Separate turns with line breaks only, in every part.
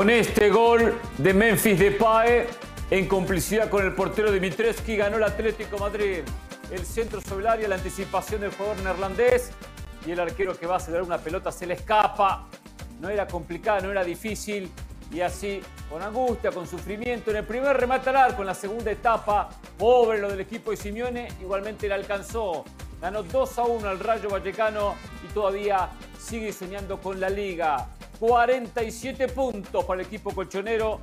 Con este gol de Memphis Depay, en complicidad con el portero Dimitreski, ganó el Atlético Madrid. El centro sobre el área, la anticipación del jugador neerlandés y el arquero que va a acelerar una pelota se le escapa. No era complicada, no era difícil. Y así, con angustia, con sufrimiento, en el primer remate al arco, en la segunda etapa, pobre lo del equipo de Simeone, igualmente le alcanzó. Ganó 2 a 1 al Rayo Vallecano y todavía sigue soñando con la liga. 47 puntos para el equipo colchonero,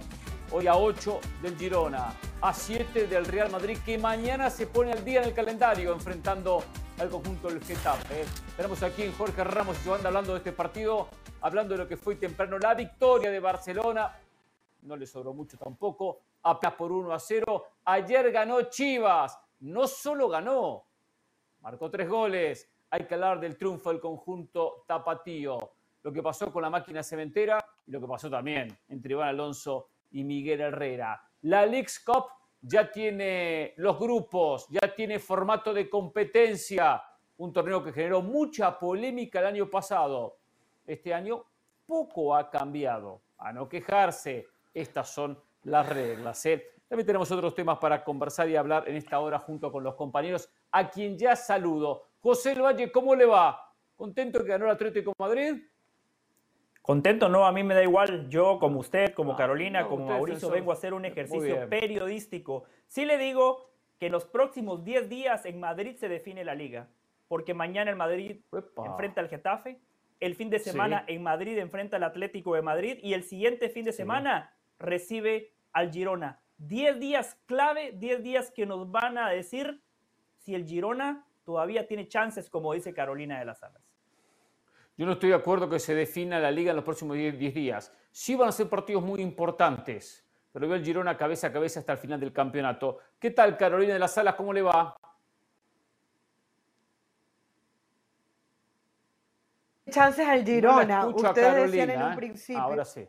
hoy a 8 del Girona, a 7 del Real Madrid, que mañana se pone al día en el calendario enfrentando al conjunto del Getafe. Tenemos aquí en Jorge Ramos y Giovanna hablando de este partido, hablando de lo que fue temprano la victoria de Barcelona. No le sobró mucho tampoco, apenas por 1 a 0. Ayer ganó Chivas, no solo ganó, marcó tres goles. Hay que hablar del triunfo del conjunto tapatío lo que pasó con la máquina cementera y lo que pasó también entre Iván Alonso y Miguel Herrera. La Leagues Cup ya tiene los grupos, ya tiene formato de competencia, un torneo que generó mucha polémica el año pasado. Este año poco ha cambiado. A no quejarse, estas son las reglas. ¿eh? También tenemos otros temas para conversar y hablar en esta hora junto con los compañeros, a quien ya saludo. José Valle, ¿cómo le va? ¿Contento que ganó el Atlético Madrid?
Contento, no, a mí me da igual. Yo, como usted, como ah, Carolina, como Mauricio, vengo a hacer un ejercicio periodístico. Sí le digo que en los próximos 10 días en Madrid se define la liga, porque mañana el Madrid enfrenta al Getafe, el fin de semana en Madrid enfrenta al Atlético de Madrid y el siguiente fin de semana recibe al Girona. 10 días clave, 10 días que nos van a decir si el Girona todavía tiene chances, como dice Carolina de las Alas.
Yo no estoy de acuerdo que se defina la liga en los próximos 10 días. Sí van a ser partidos muy importantes, pero veo el Girona cabeza a cabeza hasta el final del campeonato. ¿Qué tal, Carolina de las Salas? ¿Cómo le va?
Chances al Girona. Ustedes decían en un ¿eh? principio.
Ahora sí.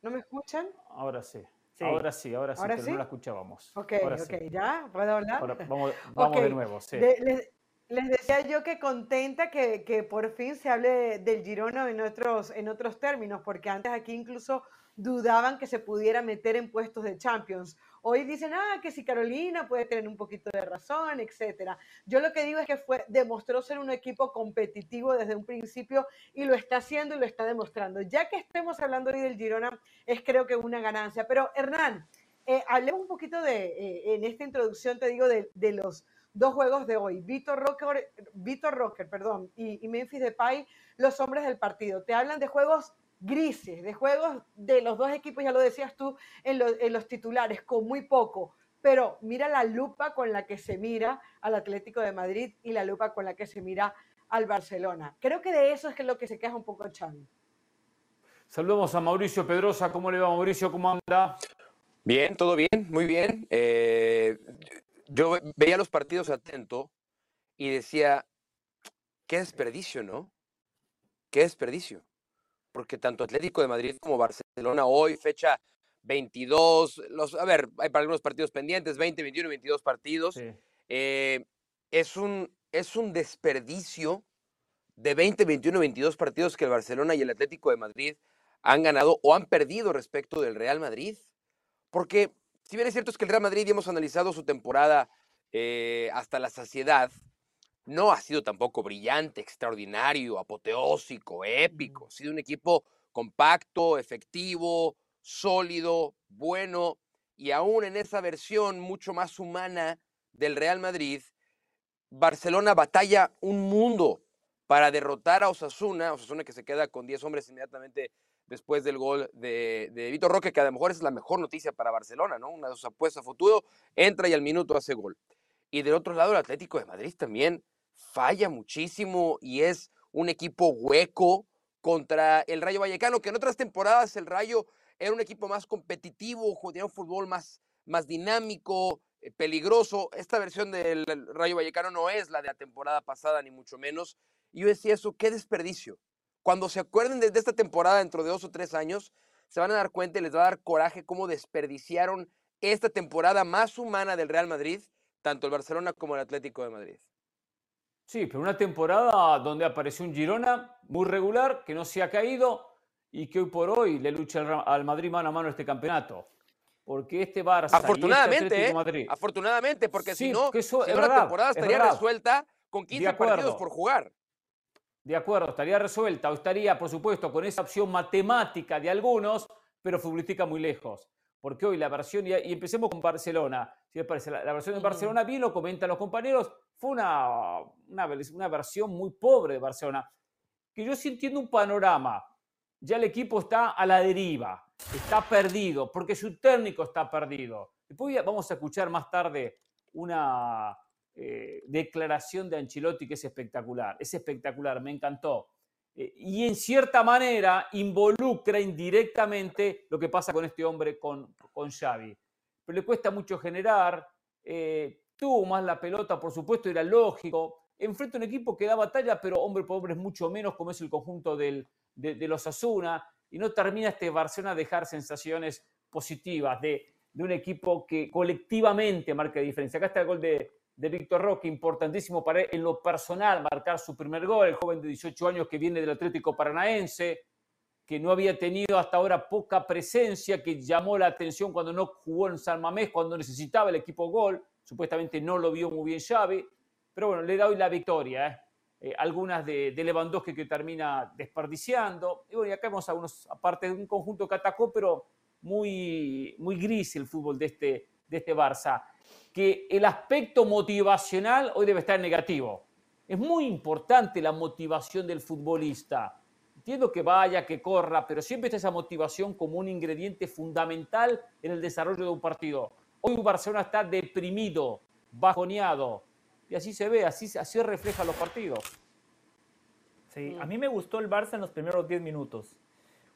¿No me escuchan?
Ahora sí. Ahora sí, ahora sí, pero no la escuchábamos.
Ok, ok, ¿ya? ¿Puedo hablar?
vamos, vamos de nuevo, sí.
Les decía yo que contenta que, que, por fin se hable del Girona en otros, en otros términos, porque antes aquí incluso dudaban que se pudiera meter en puestos de Champions. Hoy dicen, ah, que si Carolina puede tener un poquito de razón, etcétera. Yo lo que digo es que fue, demostró ser un equipo competitivo desde un principio y lo está haciendo y lo está demostrando. Ya que estemos hablando hoy del Girona, es creo que una ganancia. Pero Hernán, eh, hablemos un poquito de, eh, en esta introducción te digo, de, de los dos juegos de hoy. Vitor Rocker, Vitor Rocker perdón, y, y Memphis Depay, los hombres del partido. Te hablan de juegos grises, de juegos de los dos equipos, ya lo decías tú, en, en, los titulares, con muy poco. Pero mira la lupa con la que se mira al Atlético de Madrid y la lupa con la que se mira al Barcelona. Creo que de eso es que lo que se queja un poco Xavi.
Saludamos a Mauricio Pedrosa. ¿Cómo le va, Mauricio? ¿Cómo anda?
Bien, todo bien, muy bien. Eh, yo veía los partidos atento y decía, qué desperdicio, ¿no? Qué desperdicio. Porque tanto Atlético de Madrid como Barcelona hoy, fecha 22, los, a ver, hay para algunos partidos pendientes, 20, 21, 22 partidos. Eh, es, un, es un desperdicio de 20, 21, 22 partidos que el Barcelona y el Atlético de Madrid han ganado o han perdido respecto del Real Madrid. Porque si bien es cierto es que el Real Madrid, y hemos analizado su temporada eh, hasta la saciedad, no ha sido tampoco brillante, extraordinario, apoteósico, épico. Ha sido un equipo compacto, efectivo, sólido, bueno, y aún en esa versión mucho más humana del Real Madrid, Barcelona batalla un mundo para derrotar a Osasuna, Osasuna que se queda con 10 hombres inmediatamente después del gol de, de Vitor Roque, que a lo mejor es la mejor noticia para Barcelona, ¿no? Una de sus apuestas a futuro, entra y al minuto hace gol. Y del otro lado, el Atlético de Madrid también falla muchísimo y es un equipo hueco contra el Rayo Vallecano, que en otras temporadas el Rayo era un equipo más competitivo, tenía un fútbol más, más dinámico, eh, peligroso. Esta versión del Rayo Vallecano no es la de la temporada pasada, ni mucho menos. Y yo decía eso, qué desperdicio. Cuando se acuerden de, esta temporada dentro de dos o tres años, se van a dar cuenta y les va a dar coraje cómo desperdiciaron esta temporada más humana del Real Madrid, tanto el Barcelona como el Atlético de Madrid.
Sí, pero una temporada donde apareció un Girona muy regular, que no se ha caído y que hoy por hoy le lucha al Madrid mano a mano este campeonato. Porque este Barça.
Este afortunadamente, ¿eh? afortunadamente, porque si no, la temporada estaría resuelta con 15 partidos por jugar.
De acuerdo, estaría resuelta o estaría, por supuesto, con esa opción matemática de algunos, pero futbolística muy lejos. Porque hoy la versión, y, empecemos con Barcelona, si les parece, la, versión de Barcelona, bien lo comentan los compañeros, fue una, una, una versión muy pobre de Barcelona. Que yo sí entiendo un panorama ya el equipo está a la deriva, está perdido, porque su técnico está perdido. Después vamos a escuchar más tarde una eh, declaración de Ancelotti que es espectacular, es espectacular, me encantó. Eh, y en cierta manera involucra indirectamente lo que pasa con este hombre, con, con Xavi. Pero le cuesta mucho generar, eh, tuvo más la pelota, por supuesto, era lógico. Enfrenta un equipo que da batalla, pero hombre por hombre es mucho menos, como es el conjunto del, de, los Asuna y no termina este Barcelona a dejar sensaciones positivas de, un equipo que colectivamente marca diferencia. Acá está el gol de, Víctor Roque, importantísimo para él en lo personal, marcar su primer gol, el joven de 18 años que viene del Atlético Paranaense, que no había tenido hasta ahora poca presencia, que llamó la atención cuando no jugó en San Mamés, cuando necesitaba el equipo gol, supuestamente no lo vio muy bien Xavi, pero bueno, le da hoy la victoria, ¿eh? Eh, algunas de, de, Lewandowski que termina desperdiciando. Y bueno, y acá vemos algunos, aparte de un conjunto que atacó, pero muy, muy gris el fútbol de este, de este Barça. Que el aspecto motivacional hoy debe estar negativo. Es muy importante la motivación del futbolista. Entiendo que vaya, que corra, pero siempre está esa motivación como un ingrediente fundamental en el desarrollo de un partido. Hoy Barcelona está deprimido, bajoneado, y así se ve, así, así refleja los partidos.
Sí, a mí me gustó el Barça en los primeros 10 minutos.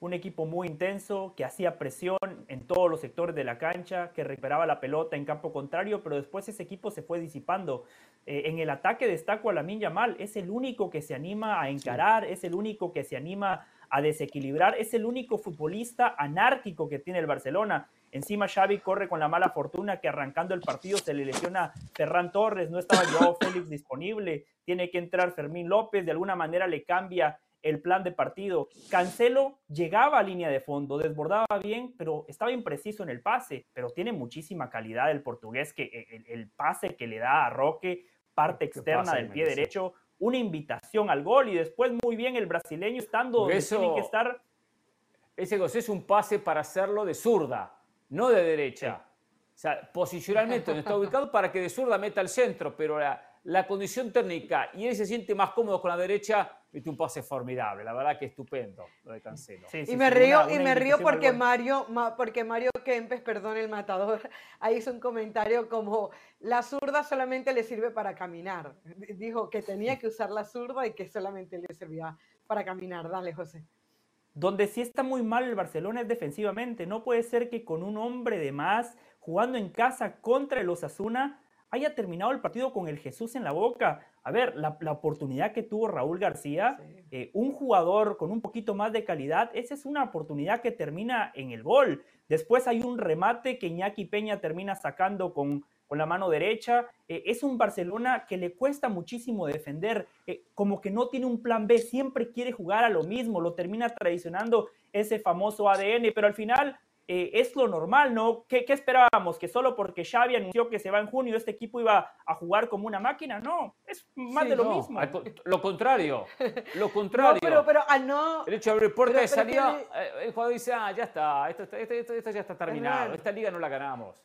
Un equipo muy intenso, que hacía presión en todos los sectores de la cancha, que recuperaba la pelota en campo contrario, pero después ese equipo se fue disipando. Eh, en el ataque destaco a Lamin Yamal, es el único que se anima a encarar, es el único que se anima a desequilibrar, es el único futbolista anárquico que tiene el Barcelona. Encima Xavi corre con la mala fortuna que arrancando el partido se le lesiona Ferran Torres, no estaba Joao Félix disponible, tiene que entrar Fermín López, de alguna manera le cambia el plan de partido. Cancelo llegaba a línea de fondo, desbordaba bien, pero estaba impreciso en el pase, pero tiene muchísima calidad el portugués que e, el, pase que le da a Roque, parte externa del pie derecho, una invitación al gol y después muy bien el brasileño estando donde tiene que estar.
Ese es un pase para hacerlo de zurda no de derecha. O sea, posicionalmente donde está ubicado para que de zurda meta al centro, pero la, condición técnica y él se siente más cómodo con la derecha, viste un pase formidable, la verdad que estupendo lo de Cancelo.
y me río, y me río porque Mario, porque Mario Kempes, perdón, el matador, ahí hizo un comentario como la zurda solamente le sirve para caminar. Dijo que tenía que usar la zurda y que solamente le servía para caminar. Dale, José.
Donde sí está muy mal el Barcelona es defensivamente. No puede ser que con un hombre de más, jugando en casa contra el Osasuna, haya terminado el partido con el Jesús en la boca. A ver, la, oportunidad que tuvo Raúl García, eh, un jugador con un poquito más de calidad, esa es una oportunidad que termina en el gol. Después hay un remate que Iñaki Peña termina sacando con con la mano derecha. Eh, es un Barcelona que le cuesta muchísimo defender, eh, como que no tiene un plan B, siempre quiere jugar a lo mismo, lo termina traicionando ese famoso ADN, pero al final eh, es lo normal, ¿no? ¿Qué, esperábamos? ¿Que solo porque Xavi anunció que se va en junio este equipo iba a jugar como una máquina? No, es más de lo mismo.
Lo contrario, lo contrario.
pero, pero ah, no.
El hecho de abrir puerta de salida, el jugador dice, ah, ya está, esto, esto, ya está terminado, esta liga no la ganamos.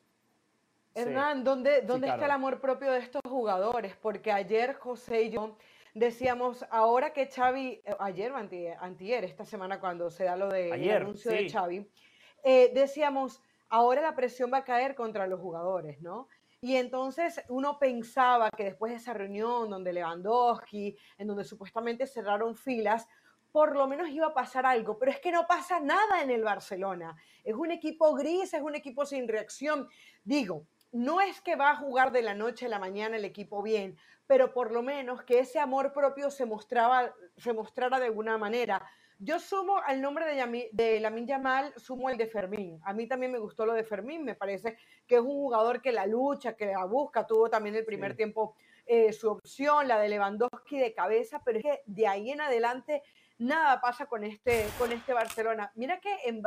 Hernán, ¿dónde, dónde está el amor propio de estos jugadores? Porque ayer José y yo decíamos, ahora que Xavi, eh, ayer o antier, esta semana cuando se da lo del anuncio de Xavi, eh, decíamos, ahora la presión va a caer contra los jugadores, ¿no? Y entonces uno pensaba que después de esa reunión donde Lewandowski, en donde supuestamente cerraron filas, por lo menos iba a pasar algo, pero es que no pasa nada en el Barcelona. Es un equipo gris, es un equipo sin reacción. Digo, no es que va a jugar de la noche a la mañana el equipo bien, pero por lo menos que ese amor propio se, mostraba, se mostrara de alguna manera. Yo sumo al nombre de, de Lamin Yamal, sumo el de Fermín. A mí también me gustó lo de Fermín, me parece que es un jugador que la lucha, que la busca, tuvo también el primer tiempo eh, su opción, la de Lewandowski de cabeza, pero es que de ahí en adelante nada pasa con este, con este Barcelona. Mira que en,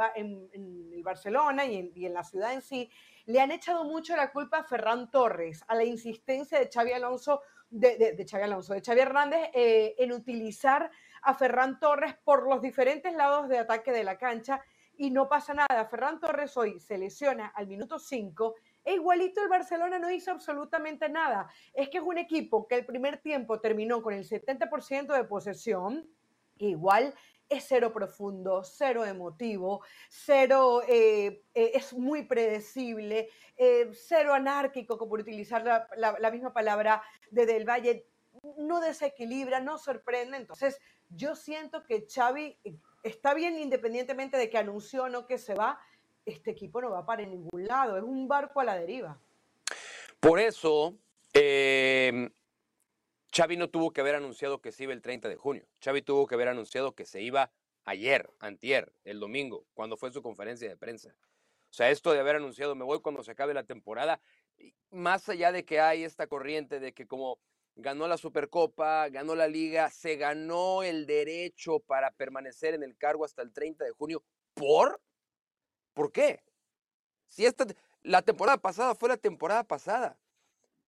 el Barcelona y en, la ciudad en sí le han echado mucho la culpa a Ferran Torres, a la insistencia de Xavi Alonso, de, de, Xavi Alonso, de Xavi Hernández eh, en utilizar a Ferran Torres por los diferentes lados de ataque de la cancha y no pasa nada. Ferran Torres hoy se lesiona al minuto 5 e igualito el Barcelona no hizo absolutamente nada. Es que es un equipo que el primer tiempo terminó con el 70% de posesión, igual es cero profundo, cero emotivo, cero eh, eh, es muy predecible, eh, cero anárquico, como por utilizar la, misma palabra de Del Valle, no desequilibra, no sorprende. Entonces, yo siento que Xavi está bien independientemente de que anunció o no que se va, este equipo no va para ningún lado, es un barco a la deriva.
Por eso, eh, Xavi no tuvo que haber anunciado que se iba el 30 de junio. Xavi tuvo que haber anunciado que se iba ayer, antier, el domingo, cuando fue su conferencia de prensa. O sea, esto de haber anunciado me voy cuando se acabe la temporada, más allá de que hay esta corriente de que como ganó la Supercopa, ganó la liga, se ganó el derecho para permanecer en el cargo hasta el 30 de junio. ¿Por? ¿Por qué? Si esta, la temporada pasada fue la temporada pasada.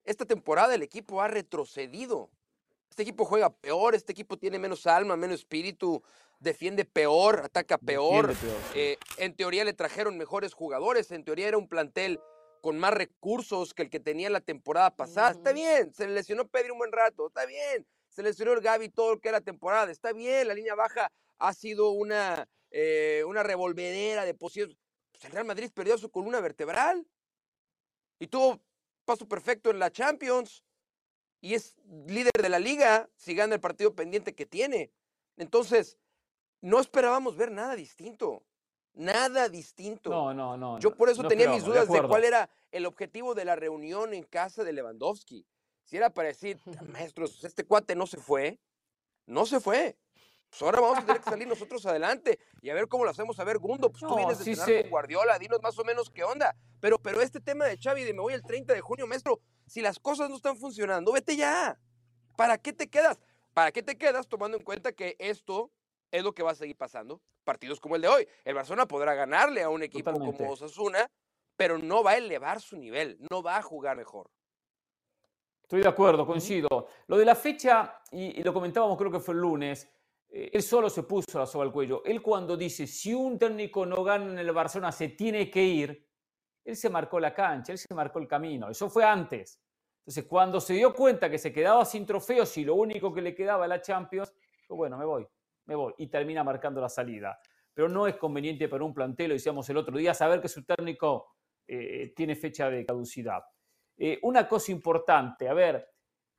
Esta temporada el equipo ha retrocedido. Este equipo juega peor, este equipo tiene menos alma, menos espíritu, defiende peor, ataca peor. Eh, en teoría le trajeron mejores jugadores, en teoría era un plantel con más recursos que el que tenía la temporada pasada. Está bien, se lesionó Pedro un buen rato, está bien. Se lesionó el Gaby todo lo que era temporada, está bien. La línea baja ha sido una, eh, una revolvedera de posiciones. Pues el Real Madrid perdió su columna vertebral y tuvo paso perfecto en la Champions y es líder de la liga si gana el partido pendiente que tiene. Entonces, no esperábamos ver nada distinto. Nada distinto.
No, no, no.
Yo por eso tenía mis dudas de, cuál era el objetivo de la reunión en casa de Lewandowski. Si era para decir, maestros, este cuate no se fue, no se fue. Pues ahora vamos a tener que salir nosotros adelante y a ver cómo lo hacemos. A ver, Gundo, pues tú vienes de sí con Guardiola, dinos más o menos qué onda. Pero, pero este tema de Xavi de me voy el 30 de junio, maestro, si las cosas no están funcionando, vete ya. ¿Para qué te quedas? ¿Para qué te quedas tomando en cuenta que esto es lo que va a seguir pasando. Partidos como el de hoy. El Barcelona podrá ganarle a un equipo como Osasuna, pero no va a elevar su nivel, no va a jugar mejor.
Estoy de acuerdo, coincido. Lo de la fecha, y, lo comentábamos creo que fue el lunes, eh, él solo se puso la soga al cuello. Él cuando dice, si un técnico no gana en el Barcelona, se tiene que ir, él se marcó la cancha, él se marcó el camino. Eso fue antes. Entonces, cuando se dio cuenta que se quedaba sin trofeos y lo único que le quedaba era la Champions, pues bueno, me voy me voy, y termina marcando la salida. Pero no es conveniente para un plantel, lo decíamos el otro día, saber que su técnico eh, tiene fecha de caducidad. Eh, una cosa importante, a ver,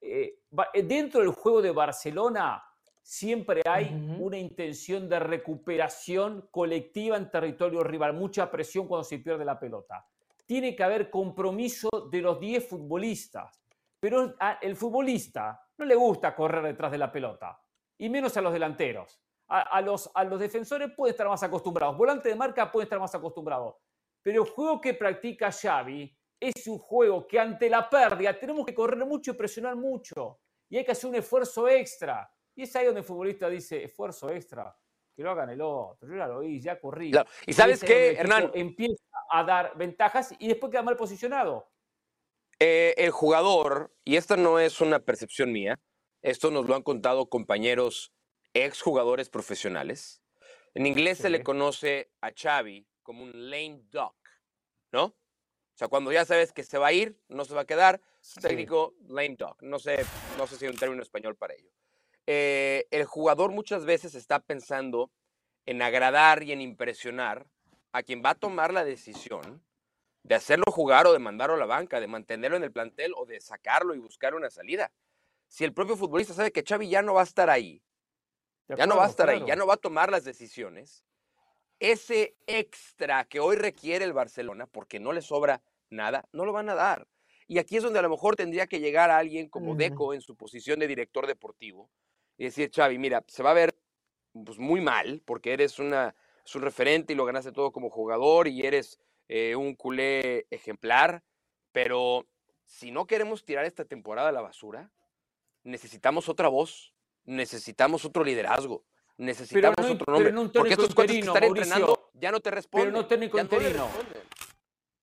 eh, dentro del juego de Barcelona siempre hay una intención de recuperación colectiva en territorio rival, mucha presión cuando se pierde la pelota. Tiene que haber compromiso de los 10 futbolistas, pero el futbolista no le gusta correr detrás de la pelota y menos a los delanteros. A, los, a los defensores puede estar más acostumbrados. Volante de marca puede estar más acostumbrado. Pero el juego que practica Xavi es un juego que ante la pérdida tenemos que correr mucho y presionar mucho. Y hay que hacer un esfuerzo extra. Y es ahí donde el futbolista dice, esfuerzo extra, que lo hagan el otro. Yo ya lo oí, ya corrí.
Y sabes qué, Hernán.
Empieza a dar ventajas y después queda mal posicionado.
Eh, el jugador, y esta no es una percepción mía, esto nos lo han contado compañeros exjugadores profesionales. En inglés se le conoce a Xavi como un lame duck, ¿no? O sea, cuando ya sabes que se va a ir, no se va a quedar, técnico lame duck. No sé, no sé si hay un término español para ello. Eh, el jugador muchas veces está pensando en agradar y en impresionar a quien va a tomar la decisión de hacerlo jugar o de mandarlo a la banca, de mantenerlo en el plantel o de sacarlo y buscar una salida si el propio futbolista sabe que Xavi ya no va a estar ahí, ya no va a estar ahí, ya no va a tomar las decisiones, ese extra que hoy requiere el Barcelona, porque no le sobra nada, no lo van a dar. Y aquí es donde a lo mejor tendría que llegar alguien como Deco en su posición de director deportivo y decir, Xavi, mira, se va a ver pues, muy mal porque eres, una, un referente y lo ganaste todo como jugador y eres eh, un culé ejemplar, pero si no queremos tirar esta temporada a la basura, necesitamos otra voz, necesitamos otro liderazgo, necesitamos otro nombre.
Porque estos interino, que entrenando
ya no te responden.
Pero no técnico interino.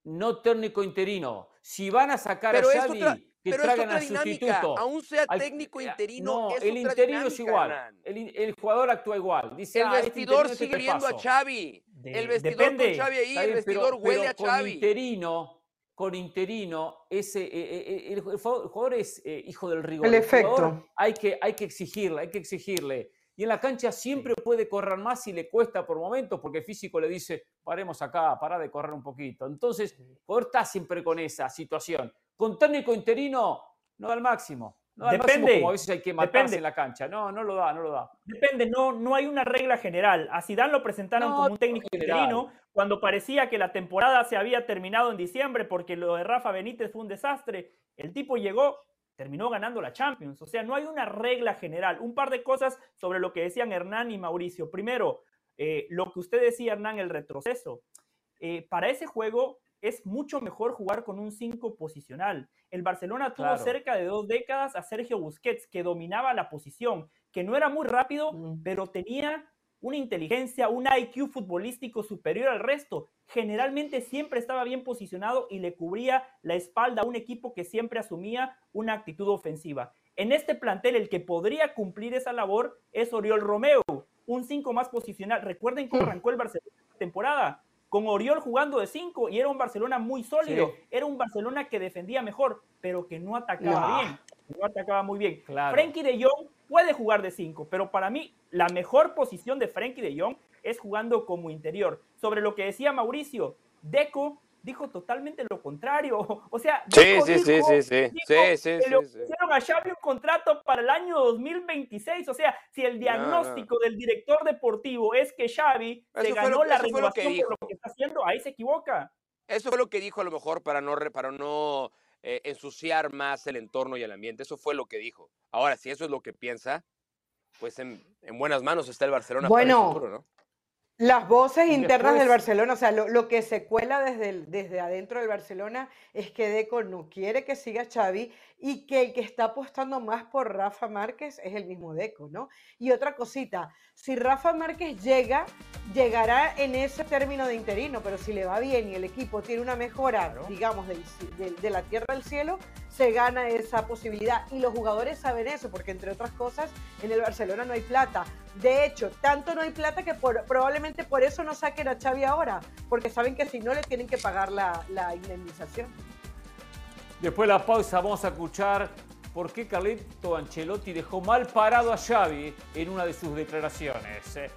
No, técnico interino. Si van a sacar a Xavi, que
pero
traigan
al sustituto. Aún sea técnico interino, no, el interino es
igual. El, jugador actúa igual. Dice,
el ah, este vestidor sigue viendo a Xavi. el vestidor con Xavi ahí, el vestidor huele a Xavi.
interino con interino, ese, eh, eh, eh, el, jugador es hijo del rigor.
El, efecto.
hay, que, hay que exigirle, hay que exigirle. Y en la cancha siempre puede correr más y le cuesta por momentos porque el físico le dice, paremos acá, para de correr un poquito. Entonces, el jugador está siempre con esa situación. Con técnico interino, no da el máximo. No
depende.
como a veces hay que matarse en la cancha. No, no lo da, no lo da.
Depende, no, no hay una regla general. A Zidane lo presentaron como un técnico interino cuando parecía que la temporada se había terminado en diciembre porque lo de Rafa Benítez fue un desastre. El tipo llegó, terminó ganando la Champions. O sea, no hay una regla general. Un par de cosas sobre lo que decían Hernán y Mauricio. Primero, eh, lo que usted decía, Hernán, el retroceso. Eh, para ese juego es mucho mejor jugar con un 5 posicional. El Barcelona tuvo cerca de dos décadas a Sergio Busquets, que dominaba la posición, que no era muy rápido, pero tenía una inteligencia, un IQ futbolístico superior al resto. Generalmente siempre estaba bien posicionado y le cubría la espalda a un equipo que siempre asumía una actitud ofensiva. En este plantel el que podría cumplir esa labor es Oriol Romeo, un 5 más posicional. Recuerden cómo arrancó el Barcelona la temporada con Oriol jugando de 5 y era un Barcelona muy sólido, era un Barcelona que defendía mejor, pero que no atacaba bien, no atacaba muy bien. Claro. Frenkie de Jong puede jugar de 5, pero para mí la mejor posición de Frenkie de Jong es jugando como interior. Sobre lo que decía Mauricio, Deco dijo totalmente lo contrario. O sea,
sí, sí, sí, sí, sí,
sí, le ofrecieron a Xavi un contrato para el año 2026. O sea, si el diagnóstico del director deportivo es que Xavi se ganó la renovación por lo que está haciendo, ahí se equivoca.
Eso fue lo que dijo a lo mejor para no, para no eh, ensuciar más el entorno y el ambiente. Eso fue lo que dijo. Ahora, si eso es lo que piensa, pues en, buenas manos está el Barcelona
bueno, para el futuro, ¿no? Las voces internas del Barcelona, o sea, lo, que se cuela desde, desde adentro del Barcelona es que Deco no quiere que siga Xavi y que el que está apostando más por Rafa Márquez es el mismo Deco, ¿no? Y otra cosita, si Rafa Márquez llega, llegará en ese término de interino, pero si le va bien y el equipo tiene una mejora, digamos, de la tierra al cielo, se gana esa posibilidad. Y los jugadores saben eso, porque entre otras cosas, en el Barcelona no hay plata. De hecho, tanto no hay plata que probablemente por eso no saquen a Xavi ahora, porque saben que si no le tienen que pagar la, la indemnización.
Después de la pausa vamos a escuchar por qué Carlito Ancelotti dejó mal parado a Xavi en una de sus declaraciones. Eh,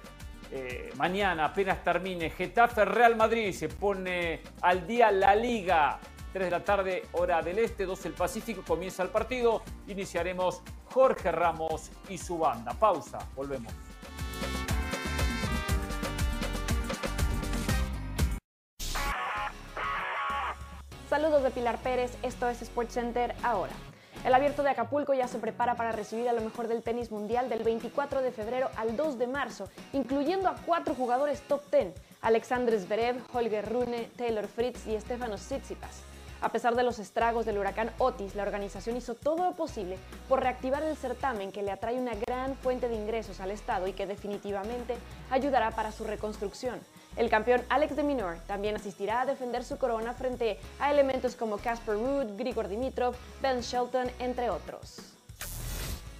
eh, mañana apenas termine Getafe Real Madrid se pone al día la liga 3 de la tarde hora del este 2 del Pacífico comienza el partido iniciaremos Jorge Ramos y su banda pausa volvemos
Saludos de Pilar Pérez, esto es SportsCenter ahora. El abierto de Acapulco ya se prepara para recibir a lo mejor del tenis mundial del 24 de febrero al 2 de marzo, incluyendo a cuatro jugadores top 10, Alexander Zverev, Holger Rune, Taylor Fritz y Stefanos Tsitsipas. A pesar de los estragos del huracán Otis, la organización hizo todo lo posible por reactivar el certamen que le atrae una gran fuente de ingresos al Estado y que definitivamente ayudará para su reconstrucción. El campeón Alex de Minor también asistirá a defender su corona frente a elementos como Casper Ruud, Grigor Dimitrov, Ben Shelton, entre otros.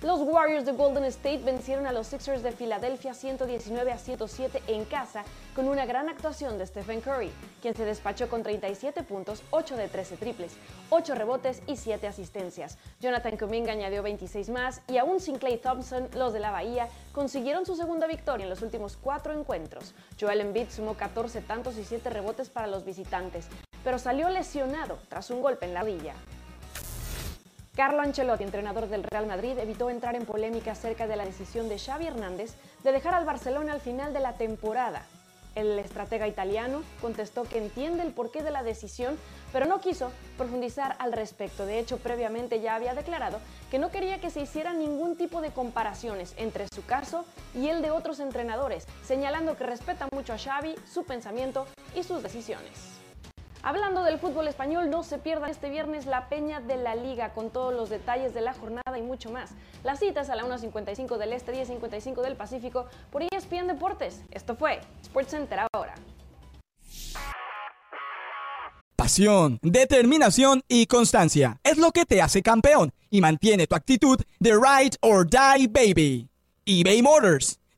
Los Warriors de Golden State vencieron a los Sixers de Filadelfia 119 a 107 en casa con una gran actuación de Stephen Curry, quien se despachó con 37 puntos, 8 de 13 triples, 8 rebotes y 7 asistencias. Jonathan Kuminga añadió 26 más y aún sin Clay Thompson, los de la Bahía consiguieron su segunda victoria en los últimos 4 encuentros. Joel Embiid sumó 14 tantos y 7 rebotes para los visitantes, pero salió lesionado tras un golpe en la rodilla. Carlo Ancelotti, entrenador del Real Madrid, evitó entrar en polémica acerca de la decisión de Xavi Hernández de dejar al Barcelona al final de la temporada. El estratega italiano contestó que entiende el porqué de la decisión, pero no quiso profundizar al respecto. De hecho, previamente ya había declarado que no quería que se hiciera ningún tipo de comparaciones entre su caso y el de otros entrenadores, señalando que respeta mucho a Xavi, su pensamiento y sus decisiones. Hablando del fútbol español, no se pierdan este viernes la Peña de la Liga con todos los detalles de la jornada y mucho más. Las citas a la 1.55 del Este, 10.55 del Pacífico por ESPN Deportes. Esto fue SportsCenter ahora.
Pasión, determinación y constancia es lo que te hace campeón y mantiene tu actitud de ride or die baby. eBay Motors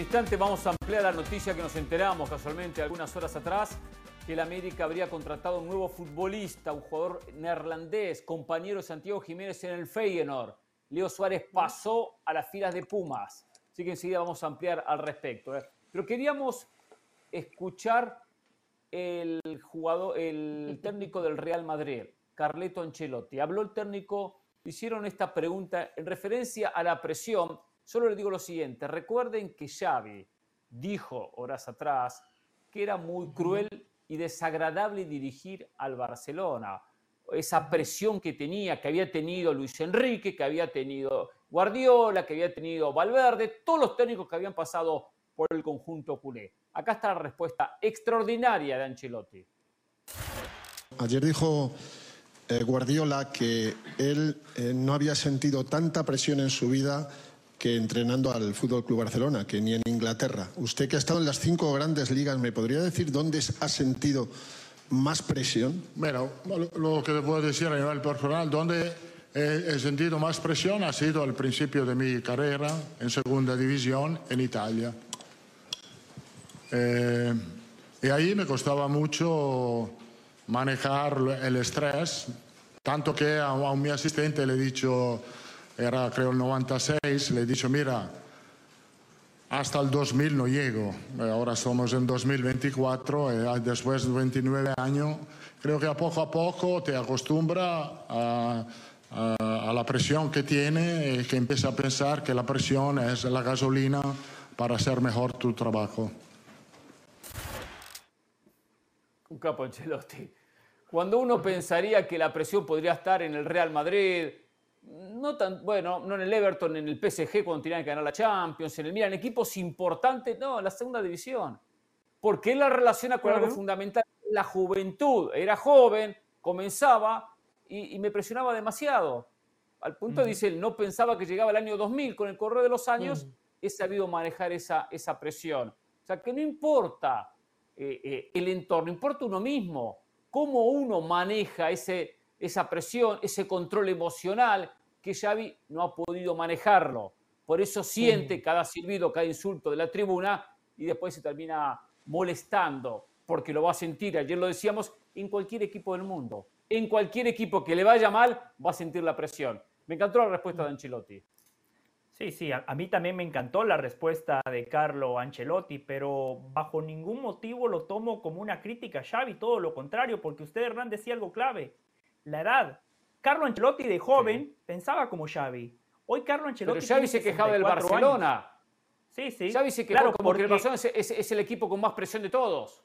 Instante vamos a ampliar la noticia que nos enteramos casualmente algunas horas atrás, que el América habría contratado un nuevo futbolista, un jugador neerlandés, compañero de Santiago Jiménez en el Feyenoord. Leo Suárez pasó a las filas de Pumas. Así que enseguida vamos a ampliar al respecto. ¿eh? Pero queríamos escuchar el jugador, el técnico del Real Madrid, Carleto Ancelotti. Habló el técnico, hicieron esta pregunta en referencia a la presión Solo le digo lo siguiente, recuerden que Xavi dijo horas atrás que era muy cruel y desagradable dirigir al Barcelona. Esa presión que tenía, que había tenido Luis Enrique, que había tenido Guardiola, que había tenido Valverde, todos los técnicos que habían pasado por el conjunto culé. Acá está la respuesta extraordinaria de Ancelotti.
Ayer dijo eh, Guardiola que él eh, no había sentido tanta presión en su vida que entrenando al Fútbol Club Barcelona, que ni en Inglaterra. Usted que ha estado en las cinco grandes ligas, ¿me podría decir dónde ha sentido más presión?
Bueno, lo que le puedo decir a nivel personal, donde he, sentido más presión ha sido al principio de mi carrera en segunda división en Italia. Eh, y ahí me costaba mucho manejar el estrés, tanto que a, a mi asistente le he dicho era creo el 96, le he dicho, mira, hasta el 2000 no llego, ahora somos en 2024, y después de 29 años, creo que a poco a poco te acostumbra a, la presión que tiene y que empieza a pensar que la presión es la gasolina para hacer mejor tu trabajo.
Un capo Ancelotti. Cuando uno pensaría que la presión podría estar en el Real Madrid, no tan, bueno, no en el Everton, en el PSG cuando tenían que ganar la Champions, en el Milan, equipos importantes, no, en la segunda división. Porque él la relaciona con algo fundamental, la juventud. Era joven, comenzaba y, me presionaba demasiado. Al punto, dice él, no pensaba que llegaba el año 2000. Con el correr de los años he sabido manejar esa, esa presión. O sea, que no importa eh, eh, el entorno, importa uno mismo. Cómo uno maneja ese, esa presión, ese control emocional que Xavi no ha podido manejarlo. Por eso siente cada silbido, cada insulto de la tribuna y después se termina molestando, porque lo va a sentir, ayer lo decíamos, en cualquier equipo del mundo. En cualquier equipo que le vaya mal, va a sentir la presión. Me encantó la respuesta de Ancelotti.
Sí, sí, a, mí también me encantó la respuesta de Carlo Ancelotti, pero bajo ningún motivo lo tomo como una crítica a Xavi, todo lo contrario, porque usted, Hernán, decía algo clave, la edad. Carlo Ancelotti de joven pensaba como Xavi. Hoy Carlo Ancelotti.
Pero Xavi se quejaba del Barcelona.
Sí, sí.
Xavi se quejó como que el Barcelona es, el equipo con más presión de todos.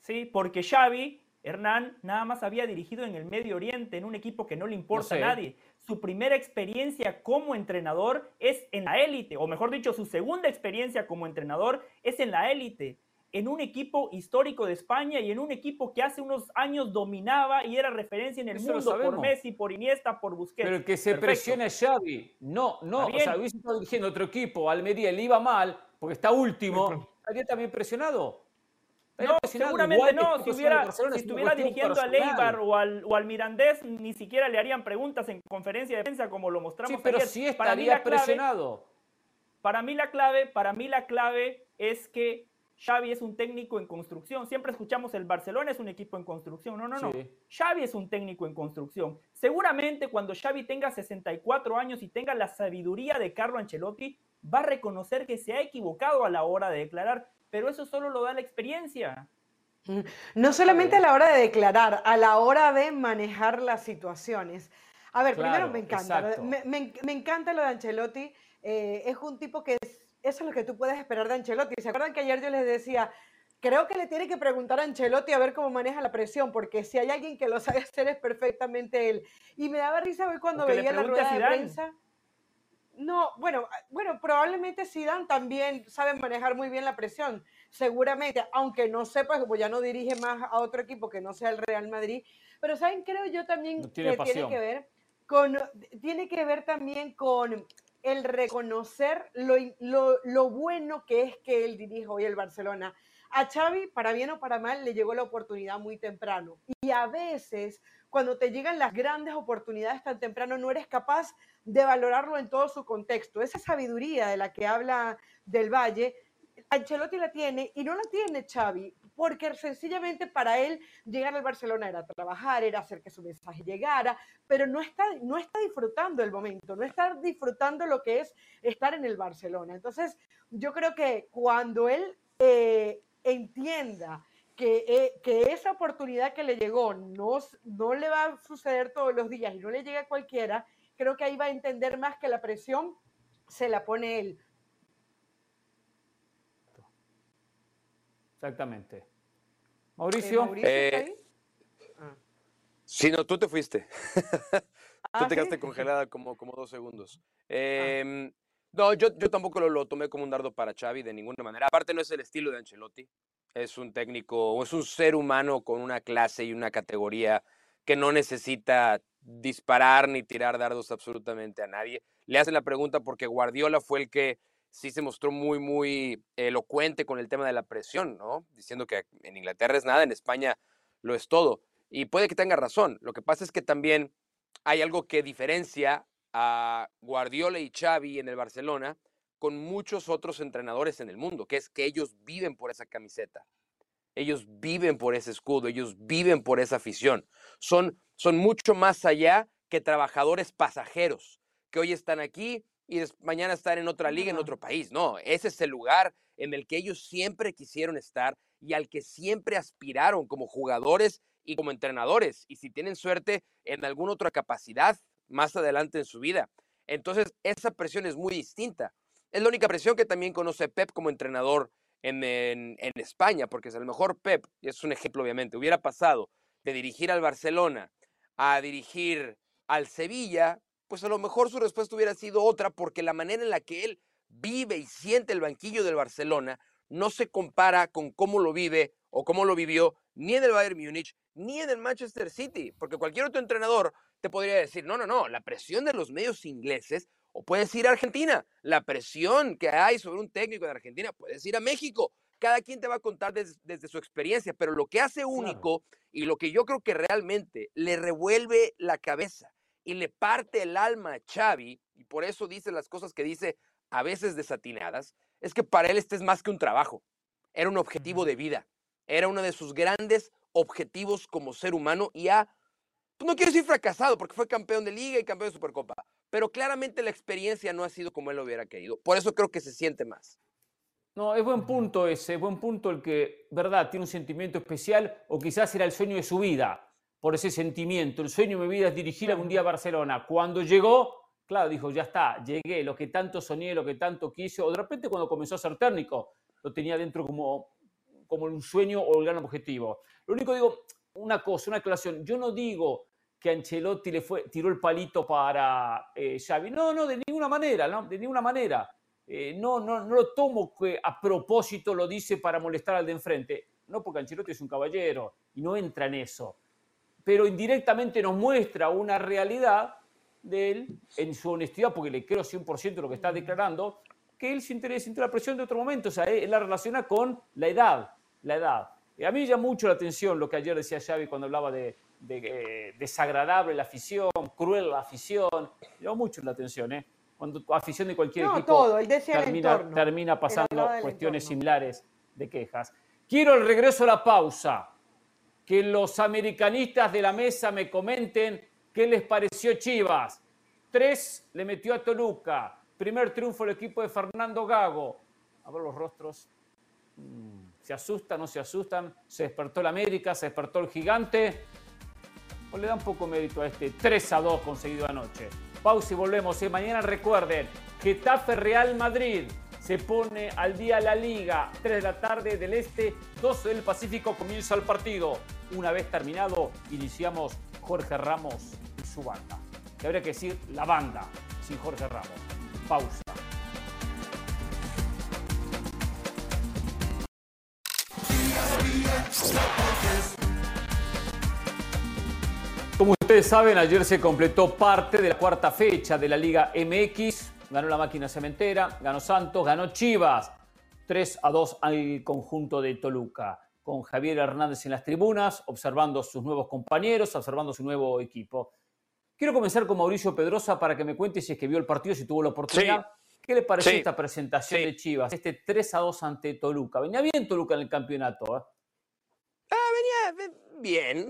Sí, porque Xavi, Hernán, nada más había dirigido en el Medio Oriente, en un equipo que no le importa a nadie. Su primera experiencia como entrenador es en la élite, o mejor dicho, su segunda experiencia como entrenador es en la élite en un equipo histórico de España y en un equipo que hace unos años dominaba y era referencia en el mundo por Messi, por Iniesta, por Busquets.
Pero el que se presiona es Xavi. No, no, o sea, hubiese estado dirigiendo otro equipo, Almería le iba mal porque está último, estaría también presionado.
No, seguramente no. Si, hubiera, si estuviera dirigiendo al Eibar o al, o al, Mirandés, ni siquiera le harían preguntas en conferencia de prensa como lo mostramos
sí, pero
ayer.
sí estaría presionado.
Para mí la clave, para mí la clave es que Xavi es un técnico en construcción. Siempre escuchamos el Barcelona es un equipo en construcción. No, no, no. Xavi es un técnico en construcción. Seguramente cuando Xavi tenga 64 años y tenga la sabiduría de Carlo Ancelotti, va a reconocer que se ha equivocado a la hora de declarar pero eso solo lo da la experiencia.
Mm, no solamente a la hora de declarar, a la hora de manejar las situaciones. A ver, primero me encanta, me, encanta lo de Ancelotti. Eh, es un tipo que es, eso es lo que tú puedes esperar de Ancelotti. ¿Se acuerdan que ayer yo les decía, creo que le tiene que preguntar a Ancelotti a ver cómo maneja la presión, porque si hay alguien que lo sabe hacer es perfectamente él. Y me daba risa hoy cuando veía la rueda de prensa. No, bueno, ah, bueno, probablemente Zidane también sabe manejar muy bien la presión, seguramente, aunque no sepa, como ya no dirige más a otro equipo que no sea el Real Madrid, pero saben, creo yo también que tiene que ver con, tiene que ver también con el reconocer lo, lo, lo bueno que es que él dirige hoy el Barcelona. A Xavi, para bien o para mal, le llegó la oportunidad muy temprano. Y a veces cuando te llegan las grandes oportunidades tan temprano, no eres capaz de valorarlo en todo su contexto. Esa sabiduría de la que habla Del Valle, Ancelotti la tiene y no la tiene Xavi, porque sencillamente para él llegar al Barcelona era trabajar, era hacer que su mensaje llegara, pero no está, no está disfrutando el momento, no está disfrutando lo que es estar en el Barcelona. Entonces, yo creo que cuando él eh, entienda eh, que, esa oportunidad que le llegó no, no le va a suceder todos los días y no le llega a cualquiera, creo que ahí va a entender más que la presión se la pone él.
Exactamente. Mauricio.
Eh, ah. Si no, tú te fuiste. tú ah, te quedaste congelada como, como dos segundos. Ah. Em, no, yo, yo tampoco lo, lo, tomé como un dardo para Xavi de ninguna manera. Aparte no es el estilo de Ancelotti es un técnico, o es un ser humano con una clase y una categoría que no necesita disparar ni tirar dardos absolutamente a nadie. Le hacen la pregunta porque Guardiola fue el que sí se mostró muy, muy elocuente con el tema de la presión, ¿no? Diciendo que en Inglaterra es nada, en España lo es todo. Y puede que tenga razón. Lo que pasa es que también hay algo que diferencia a Guardiola y Xavi en el Barcelona con muchos otros entrenadores en el mundo, que es que ellos viven por esa camiseta. Ellos viven por ese escudo, ellos viven por esa afición. Son, son mucho más allá que trabajadores pasajeros, que hoy están aquí y mañana están en otra liga, en otro país. No, ese es el lugar en el que ellos siempre quisieron estar y al que siempre aspiraron como jugadores y como entrenadores. Y si tienen suerte en alguna otra capacidad más adelante en su vida. Entonces, esa presión es muy distinta. Es la única presión que también conoce Pep como entrenador en, España, porque si a lo mejor Pep, y es un ejemplo obviamente, hubiera pasado de dirigir al Barcelona a dirigir al Sevilla, pues a lo mejor su respuesta hubiera sido otra, porque la manera en la que él vive y siente el banquillo del Barcelona no se compara con cómo lo vive o cómo lo vivió ni en el Bayern Múnich ni en el Manchester City, porque cualquier otro entrenador te podría decir, no, no, no, la presión de los medios ingleses o puedes ir a Argentina. La presión que hay sobre un técnico de Argentina, puedes ir a México. Cada quien te va a contar desde su experiencia, pero lo que hace único y lo que yo creo que realmente le revuelve la cabeza y le parte el alma a Xavi, y por eso dice las cosas que dice a veces desatinadas, es que para él este es más que un trabajo, era un objetivo de vida, era uno de sus grandes objetivos como ser humano y ha, pues no quiero decir fracasado, porque fue campeón de liga y campeón de Supercopa, pero claramente la experiencia no ha sido como él lo hubiera querido. Por eso creo que se siente más.
No, es buen punto ese, es buen punto el que, verdad, tiene un sentimiento especial o quizás era el sueño de su vida, por ese sentimiento. El sueño de mi vida es dirigir algún día a Barcelona. Cuando llegó, claro, dijo, ya está, llegué, lo que tanto soñé, lo que tanto quise, o de repente cuando comenzó a ser técnico, lo tenía dentro como, como un sueño o el gran objetivo. Lo único digo, una cosa, una aclaración, yo no digo que Ancelotti le fue, tiró el palito para eh, Xavi. No, no, de ninguna manera, ¿no? De ninguna manera. Eh, no, no, no lo tomo que a propósito lo dice para molestar al de enfrente. No, porque Ancelotti es un caballero y no entra en eso. Pero indirectamente nos muestra una realidad de él en su honestidad, porque le creo 100% lo que está declarando, que él siente, siente la presión de otro momento. O sea, él la relaciona con la edad. La edad. a mí llama mucho la atención lo que ayer decía Xavi cuando hablaba de, eh, desagradable la afición, cruel la afición. Llama mucho la atención, ¿eh? Cuando afición de cualquier equipo
todo,
termina, termina, pasando cuestiones similares de quejas. Quiero el regreso a la pausa. Que los americanistas de la mesa me comenten qué les pareció Chivas. Tres le metió a Toluca. Primer triunfo el equipo de Fernando Gago. A ver los rostros. Mm, ¿Se asustan, no se asustan? ¿Se despertó el América? ¿Se despertó el gigante? ¿O le da un poco mérito a este 3 a 2 conseguido anoche? Pausa y volvemos. Y mañana recuerden, Getafe Real Madrid se pone al día la liga. 3 de la tarde del este, 12 del Pacífico comienza el partido. Una vez terminado, iniciamos Jorge Ramos y su banda. Que habría que decir la banda sin Jorge Ramos. Pausa. Como ustedes saben, ayer se completó parte de la cuarta fecha de la Liga MX ganó la máquina cementera, ganó Santos, ganó Chivas. 3 a 2 al conjunto de Toluca, con Javier Hernández en las tribunas, observando sus nuevos compañeros, observando su nuevo equipo. Quiero comenzar con Mauricio Pedrosa para que me cuente si es que vio el partido, si tuvo la oportunidad. ¿Qué le pareció esta presentación de Chivas, este 3 a 2 ante Toluca? Venía bien Toluca en el campeonato. ¿eh?
Ah, venía bien,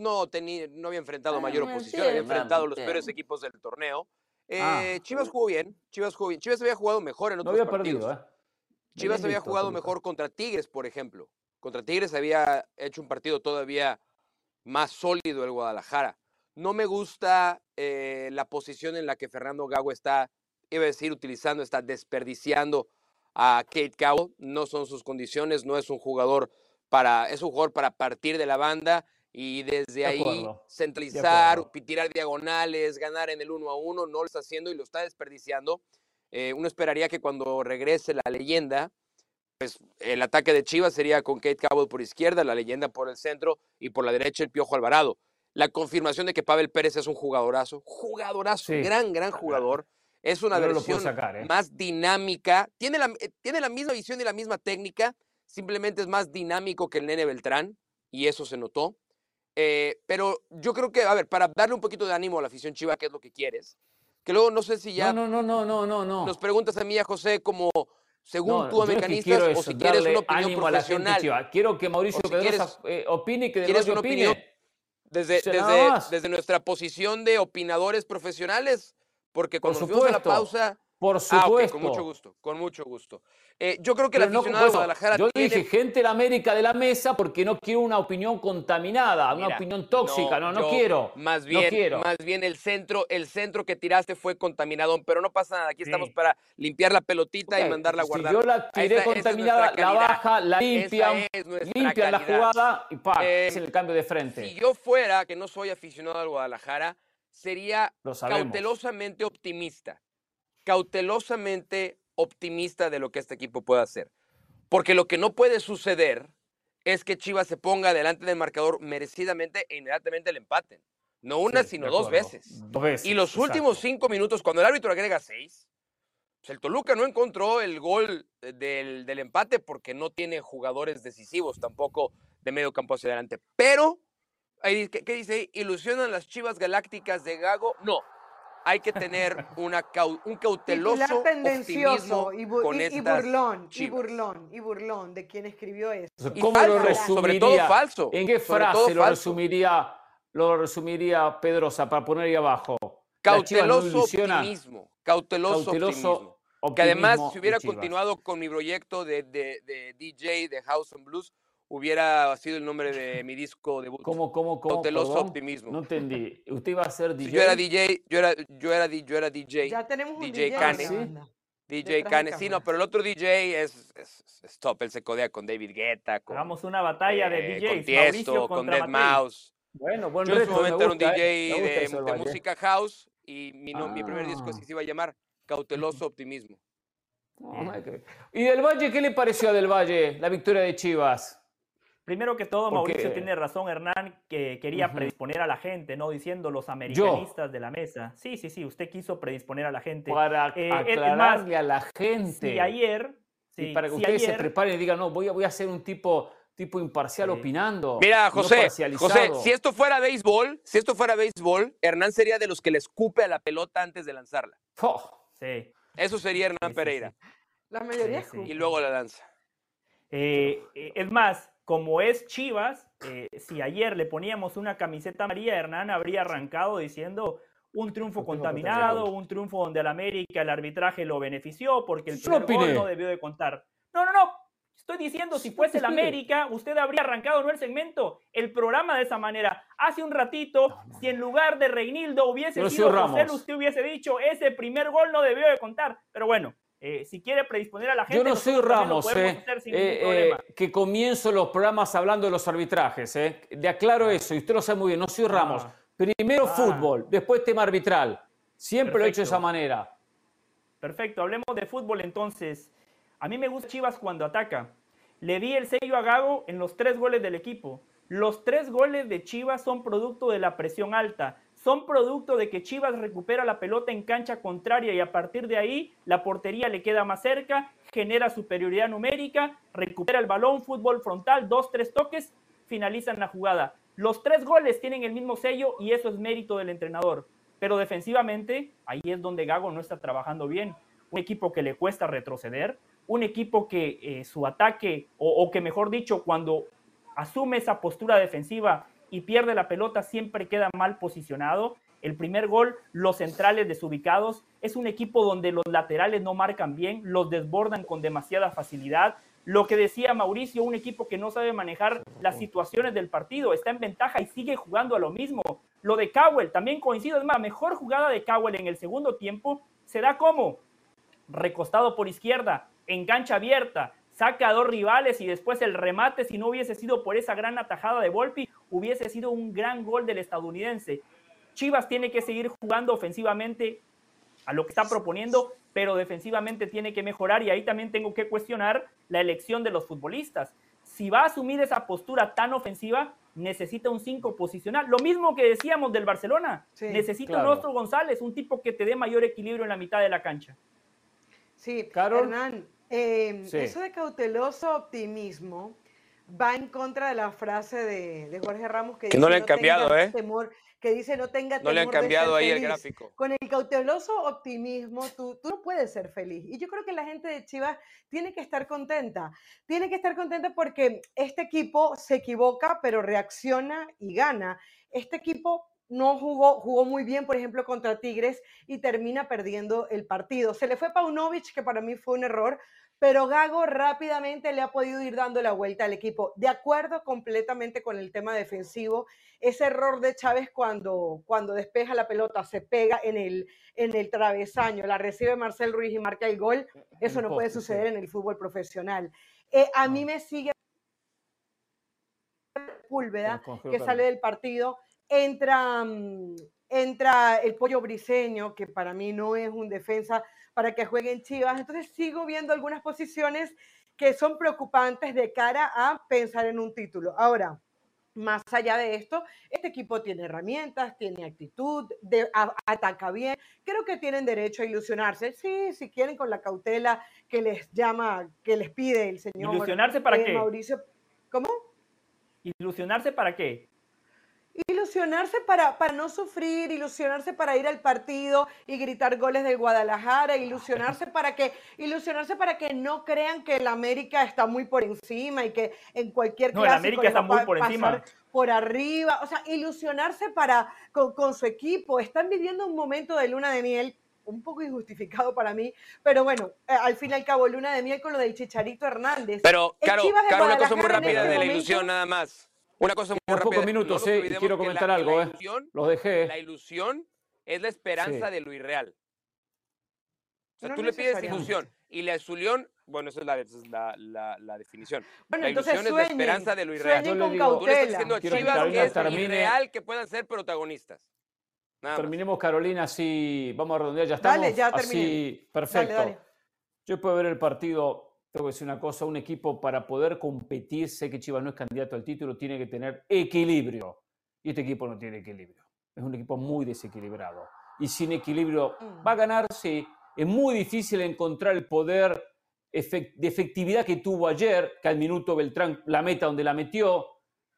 no, tenía, no había enfrentado ah, mayor oposición, había enfrentado los peores equipos del torneo. Ah, eh, Chivas jugó bien, Chivas jugó bien. Chivas había jugado mejor en otros no había partidos. Perdido, ¿eh? Chivas había jugado mejor contra Tigres, por ejemplo. Contra Tigres había hecho un partido todavía más sólido el Guadalajara. No me gusta eh, la posición en la que Fernando Gago está, iba a decir, utilizando, está desperdiciando a Kate Cabo. No son sus condiciones, no es un jugador para, es un jugador para partir de la banda y desde ahí centralizar, tirar diagonales, ganar en el uno a uno, no lo está haciendo y lo está desperdiciando. Eh, uno esperaría que cuando regrese la leyenda, pues el ataque de Chivas sería con Kate Cowell por izquierda, la leyenda por el centro y por la derecha el Piojo Alvarado. La confirmación de que Pavel Pérez es un jugadorazo, jugadorazo, gran, gran jugador. Es una versión ¿eh? más dinámica. Tiene la, eh, tiene la misma visión y la misma técnica, simplemente es más dinámico que el Nene Beltrán y eso se notó. Eh, pero yo creo que, a ver, para darle un poquito de ánimo a la afición chiva, ¿qué es lo que quieres? Que luego no sé si ya.
No, no, no, no, no, no.
Nos preguntas a mí, a José, como según tú, americanistas, o si quieres una opinión profesional.
Quiero que Mauricio Pedrosa eh, opine que ¿Quieres una opinión
desde, desde, desde, nuestra posición de opinadores profesionales? Porque cuando nos a la pausa.
Por supuesto.
Ah, con mucho gusto, con mucho gusto. Eh, yo creo que la aficionado de Guadalajara.
Yo dije gente de la América de la mesa porque no quiero una opinión contaminada, una opinión tóxica. No, no, quiero.
Más bien, más bien el centro, el centro que tiraste fue contaminado, pero no pasa nada. Aquí estamos para limpiar la pelotita y mandarla a guardar.
Si yo la tiré contaminada, la baja, la limpian, limpian la jugada y pa, es el cambio de frente.
Si yo fuera, que no soy aficionado al Guadalajara, sería cautelosamente optimista. Cautelosamente optimista de lo que este equipo puede hacer. Porque lo que no puede suceder es que Chivas se ponga delante del marcador merecidamente e inmediatamente el empate. No una, sino dos veces. Y los últimos cinco minutos, cuando el árbitro agrega seis, pues el Toluca no encontró el gol del, del, empate porque no tiene jugadores decisivos tampoco de medio campo hacia adelante. Pero, ¿qué, qué dice? ¿Ilusionan las Chivas Galácticas de Gago? No, hay que tener una, un cauteloso optimismo
y,
con
y, burlón, y burlón, y burlón de quien escribió eso.
¿Cómo lo resumiría? Sobre todo falso. ¿En qué frase lo resumiría, lo resumiría Pedrosa para poner ahí abajo?
Cauteloso optimismo. Cauteloso, optimismo. Que además, si hubiera continuado con mi proyecto de, de, de DJ de House and Blues, hubiera sido el nombre de mi disco debut.
¿Cómo, cómo, cómo?
Cauteloso optimismo.
No entendí. ¿Usted iba a ser DJ?
Yo era DJ, yo era, yo era, yo era DJ.
Ya tenemos un
DJ, DJ Cane. DJ Cane. Sí, no, pero el otro DJ es, es, top. Él se codea con David Guetta. Con,
Hagamos una batalla de
DJs. Con Tiesto, con Dead Mouse.
Bueno, bueno.
Yo en ese momento era un DJ ¿eh? de, música house y mi, mi primer disco así se iba a llamar Cauteloso Optimismo.
¿Y del Valle qué le pareció a Del Valle la victoria de Chivas?
Primero que todo, Mauricio tiene razón, Hernán, que quería predisponer a la gente, ¿no? Diciendo los americanistas de la mesa. Sí, sí, sí, usted quiso predisponer a la gente.
Para eh, aclararle a la gente.
Sí, ayer...
y para que ustedes se preparen y digan, no, voy a, voy a ser un tipo tipo imparcial opinando.
Mira, José, José, si esto fuera béisbol, si esto fuera béisbol, Hernán sería de los que le escupe a la pelota antes de lanzarla.
Sí.
Eso sería Hernán Pereira.
La mayoría
Y luego la lanza.
Eh, eh, es más, como es Chivas, eh, si ayer le poníamos una camiseta amarilla, Hernán habría arrancado diciendo un triunfo contaminado, un triunfo donde al América el arbitraje lo benefició porque el primer gol no debió de contar. No, no, no, Estoy diciendo, si fuese el América, usted habría arrancado no el segmento, el programa de esa manera. Hace un ratito, si en lugar de Reinildo hubiese sido José, usted hubiese dicho, ese primer gol no debió de contar. Pero bueno, eh, si quiere predisponer a la gente.
Yo no soy Ramos, eh, eh, que comienzo los programas hablando de los arbitrajes. Le aclaro ah. eso, y usted lo sabe muy bien, no soy Ramos. Ah. Primero ah. fútbol, después tema arbitral. Siempre lo he hecho de esa manera.
Perfecto, hablemos de fútbol entonces. A mí me gusta Chivas cuando ataca. Le di el sello a Gago en los tres goles del equipo. Los tres goles de Chivas son producto de la presión alta, son producto de que Chivas recupera la pelota en cancha contraria y a partir de ahí la portería le queda más cerca, genera superioridad numérica, recupera el balón, fútbol frontal, dos, tres toques, finalizan la jugada. Los tres goles tienen el mismo sello y eso es mérito del entrenador. Pero defensivamente, ahí es donde Gago no está trabajando bien. Un equipo que le cuesta retroceder, un equipo que eh, su ataque, o, que mejor dicho, cuando asume esa postura defensiva y pierde la pelota, siempre queda mal posicionado. El primer gol, los centrales desubicados, es un equipo donde los laterales no marcan bien, los desbordan con demasiada facilidad. Lo que decía Mauricio, un equipo que no sabe manejar las situaciones del partido, está en ventaja y sigue jugando a lo mismo. Lo de Cowell, también coincido, es más, mejor jugada de Cowell en el segundo tiempo se da como recostado por izquierda, en cancha abierta, saca a dos rivales y después el remate, si no hubiese sido por esa gran atajada de Volpi, hubiese sido un gran gol del estadounidense. Chivas tiene que seguir jugando ofensivamente a lo que está proponiendo, pero defensivamente tiene que mejorar y ahí también tengo que cuestionar la elección de los futbolistas. Si va a asumir esa postura tan ofensiva, necesita un 5 posicional. Lo mismo que decíamos del Barcelona. necesita un Ostro González, un tipo que te dé mayor equilibrio en la mitad de la cancha.
Sí, Hernán, Em, eso de cauteloso optimismo va en contra de la frase de, Jorge Ramos que,
dice, no le han cambiado, ¿eh?
Temor, que dice no tenga
temor. No le han cambiado ahí el gráfico.
Con el cauteloso optimismo tú, tú no puedes ser feliz. Y yo creo que la gente de Chivas tiene que estar contenta. Tiene que estar contenta porque este equipo se equivoca, pero reacciona y gana. Este equipo no jugó, jugó muy bien, por ejemplo, contra Tigres y termina perdiendo el partido. Se le fue Paunovic, que para mí fue un error, pero Gago rápidamente le ha podido ir dando la vuelta al equipo. De acuerdo completamente con el tema defensivo, ese error de Chávez cuando, cuando despeja la pelota, se pega en el, en el travesaño, la recibe Marcel Ruiz y marca el gol, eso no puede suceder en el fútbol profesional. Eh, a mí me sigue Púlveda, que sale del partido, entra, mm, entra el pollo briseño, que para mí no es un defensa para que jueguen Chivas. Entonces sigo viendo algunas posiciones que son preocupantes de cara a pensar en un título. Ahora, más allá de esto, este equipo tiene herramientas, tiene actitud, de, ataca bien. Creo que tienen derecho a ilusionarse. Sí, si quieren con la cautela que les llama, que les pide el señor.
¿Ilusionarse para eh, qué?
Mauricio. ¿Cómo?
¿Ilusionarse para qué?
Ilusionarse para, para no sufrir, ilusionarse para ir al partido y gritar goles del Guadalajara, ilusionarse para que, ilusionarse para que no crean que el América está muy por encima y que en cualquier
no, el América está muy por encima.
Por arriba, o sea, ilusionarse para con, su equipo. Están viviendo un momento de luna de miel un poco injustificado para mí, pero bueno, eh, al fin y al cabo, luna de miel con lo del Chicharito Hernández.
Pero, claro, claro una cosa muy rápida de la este ilusión nada más. Una cosa muy rápida.
pocos minutos, eh, quiero comentar algo. eh. Los dejé.
La ilusión es la esperanza de lo irreal. O sea, tú le pides ilusión y la ilusión, bueno, esa es la, la, la, definición.
Bueno,
la
ilusión
es la esperanza de lo irreal.
Yo le digo,
tú le estás diciendo a Chivas que, es termine. irreal que puedan ser protagonistas.
Terminemos, Carolina, así vamos a redondear, ya estamos. Dale, ya terminé. Así, perfecto. Yo puedo ver el partido tengo que decir una cosa, un equipo para poder competir, sé que Chivas no es candidato al título, tiene que tener equilibrio. Y este equipo no tiene equilibrio. Es un equipo muy desequilibrado. Y sin equilibrio, mm. ¿va a ganar? Sí. Es muy difícil encontrar el poder de efectividad que tuvo ayer, que al minuto Beltrán la meta donde la metió.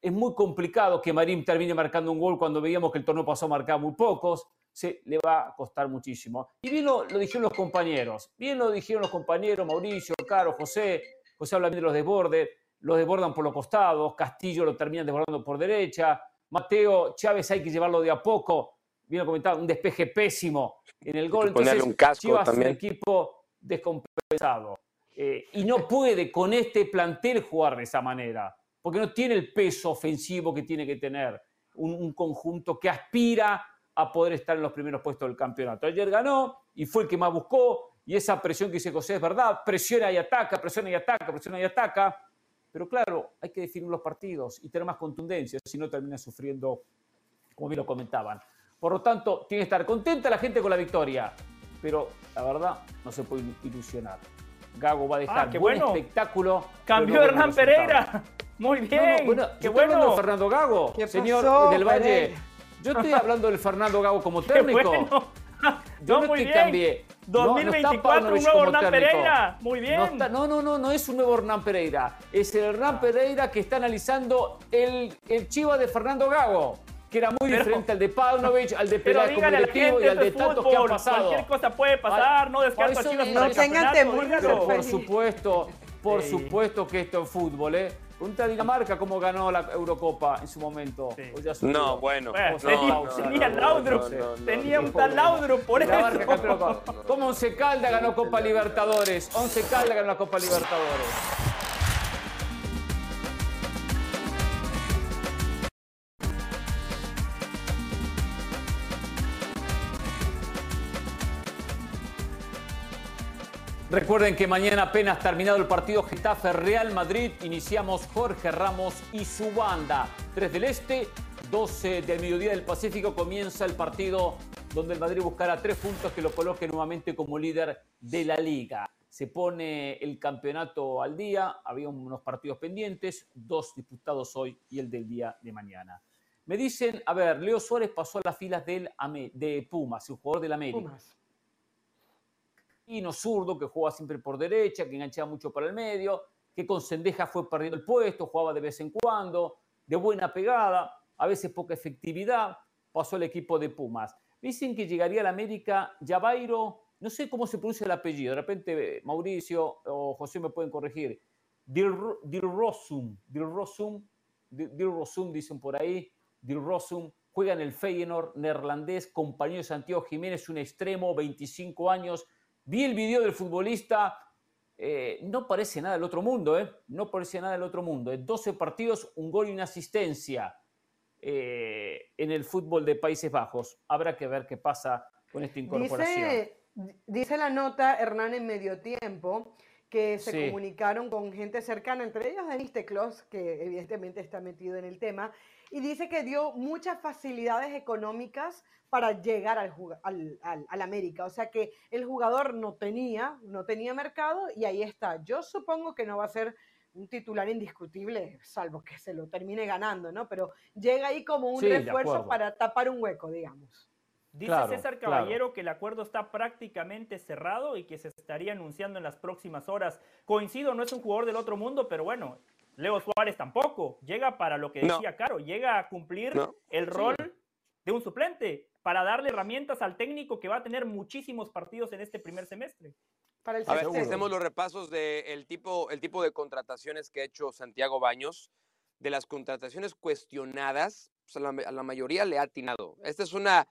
Es muy complicado que Marín termine marcando un gol cuando veíamos que el torneo pasó a marcar muy pocos. Se le va a costar muchísimo. Y bien lo, dijeron los compañeros. Bien lo dijeron los compañeros, Mauricio, Caro, José. José habla bien de los desbordes. Los desbordan por los costados. Castillo lo termina desbordando por derecha. Mateo Chávez hay que llevarlo de a poco. Bien comentado, un despeje pésimo en el gol.
Entonces, un casco
Chivas
también.
un equipo descompensado. Eh, y no puede con este plantel jugar de esa manera, porque no tiene el peso ofensivo que tiene que tener un, conjunto que aspira a poder estar en los primeros puestos del campeonato. Ayer ganó y fue el que más buscó, y esa presión que dice José es verdad, presiona y ataca, presiona y ataca, presiona y ataca, pero claro, hay que definir los partidos y tener más contundencia, si no termina sufriendo, como bien lo comentaban. Por lo tanto, tiene que estar contenta la gente con la victoria, pero la verdad no se puede ilusionar. Gago va a dejar
ah, qué
buen
bueno.
espectáculo.
Cambió Hernán Pereira. Muy bien.
No, bueno,
qué
yo
bueno.
hablando de Fernando Gago,
¿Qué
señor
pasó,
del Valle.
Pereira?
Yo estoy hablando del Fernando Gago como
Qué
técnico.
bueno.
Yo
No,
no
muy
es que
bien.
Cambie. No, no está
2024, un nuevo Hernán
técnico.
Pereira. Muy bien.
No, está- no, no, no, no es un nuevo Hernán Pereira. Es el Hernán Pereira que está analizando el, el Chiva de Fernando Gago, que era muy
Pero-
diferente al de Paunovic, al de
Pero
Pereira como directivo y al de tantos que han pasado.
Cualquier cosa puede pasar, no descarto a Chivas
no
tengan temor,
por supuesto, por
Sí.
supuesto que esto es fútbol, ¿eh? Pregunta a Dinamarca cómo ganó la Eurocopa en su momento.
Sí.
No, bueno.
Bueno,
No,
tenía,
no,
Laudrup,
no,
tenía un tal. Laudrup, por
Dinamarca,
eso.
¿Cómo Once Calda ganó Copa Libertadores? Once Calda ganó la Copa Libertadores. Recuerden que mañana apenas terminado el partido Getafe Real Madrid, iniciamos Jorge Ramos y su banda. 3 del Este, 12 del mediodía del Pacífico comienza el partido donde el Madrid buscará tres puntos que lo coloque nuevamente como líder de la liga. Se pone el campeonato al día, había unos partidos pendientes, dos disputados hoy y el del día de mañana. Me dicen, a ver, Leo Suárez pasó a las filas del de Pumas, el jugador del América.
Pumas.
Pino zurdo que jugaba siempre por derecha, que enganchaba mucho para el medio, que con Sendeja fue perdiendo el puesto, jugaba de vez en cuando, de buena pegada, a veces poca efectividad, pasó al equipo de Pumas. Dicen que llegaría al América Javairo, no sé cómo se pronuncia el apellido, de repente eh, Mauricio o José me pueden corregir. Dilro- Dilrosum, Dilrosum, Dil- Dilrosum dicen por ahí, Dilrosum, juega en el Feyenoord neerlandés, compañero de Santiago Jiménez, un extremo, 25 años. Vi el video del futbolista, eh, no parece nada del otro mundo, ¿eh? No parece nada del otro mundo. En 12 partidos, un gol y una asistencia eh, en el fútbol de Países Bajos. Habrá que ver qué pasa con esta incorporación.
Dice, dice la nota Hernán en medio tiempo que se
Sí.
comunicaron con gente cercana, entre ellos Denis Teclos, que evidentemente está metido en el tema, y dice que dio muchas facilidades económicas para llegar al, juga- al, al- al América. O sea que el jugador no tenía, no tenía mercado y ahí está. Yo supongo que no va a ser un titular indiscutible, salvo que se lo termine ganando, ¿no? Pero llega ahí como un
Sí,
refuerzo para tapar un hueco, digamos.
Dice
Claro,
César
claro.
Caballero que el acuerdo está prácticamente cerrado y que se estaría anunciando en las próximas horas. Coincido, no es un jugador del otro mundo, pero bueno, Leo Suárez tampoco. Llega para lo que
No.
decía Caro, llega a cumplir
No.
el rol de un suplente para darle herramientas al técnico que va a tener muchísimos partidos en este primer semestre.
Para el
A ver, hacemos los repasos del tipo, el tipo de contrataciones que ha hecho Santiago Baños, de las contrataciones cuestionadas, pues a, la, a la mayoría le ha atinado. Esta es una,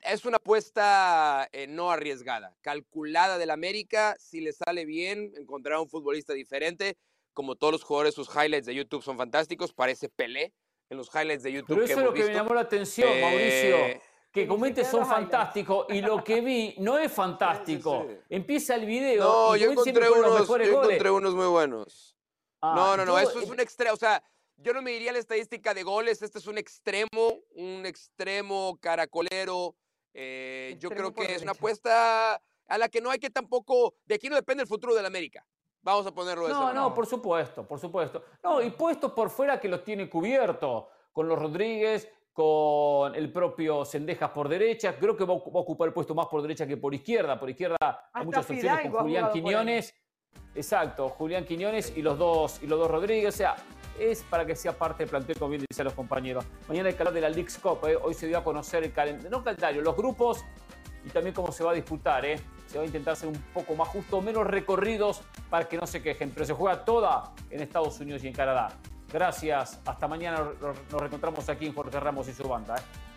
es una apuesta eh, no arriesgada, calculada del América. Si le sale bien, encontrará un futbolista diferente. Como todos los jugadores, sus highlights de YouTube son fantásticos. Parece Pelé en los highlights de YouTube
Pero
que
eso es lo que me
visto.
llamó la atención,
Eh,
Mauricio. Que
siquiera
son fantásticos y lo que vi no es fantástico.
sí.
Empieza el video.
No,
y
yo encontré unos, yo encontré unos muy buenos.
Ah,
No, no, no, eso es un extremo, o sea, yo no me diría la estadística de goles, este es un extremo, un extremo caracolero, eh, yo creo que es una apuesta a la que no hay que tampoco, de aquí no depende el futuro del América, vamos a ponerlo de esa
No,
manera.
no, por supuesto, por supuesto. No, y puestos por fuera que los tiene cubierto, con los Rodríguez, con el propio Sendejas por derecha, creo que va a ocu- va a ocupar el puesto más por derecha que por izquierda, por izquierda hay muchas opciones
Fidalgo
con
ha
Julián. Quiñones, Exacto, Julián Quiñones y los dos, y los dos Rodríguez. O sea, es para que sea parte del plantel, como bien dicen los compañeros. Mañana el calor de la League's Cup, ¿eh? hoy se dio a conocer el calendario, no calendario, los grupos y también cómo se va a disputar. ¿eh? Se va a intentar ser un poco más justo, menos recorridos para que no se quejen, pero se juega toda en Estados Unidos y en Canadá. Gracias, hasta mañana nos reencontramos aquí en Jorge Ramos y su banda. ¿eh?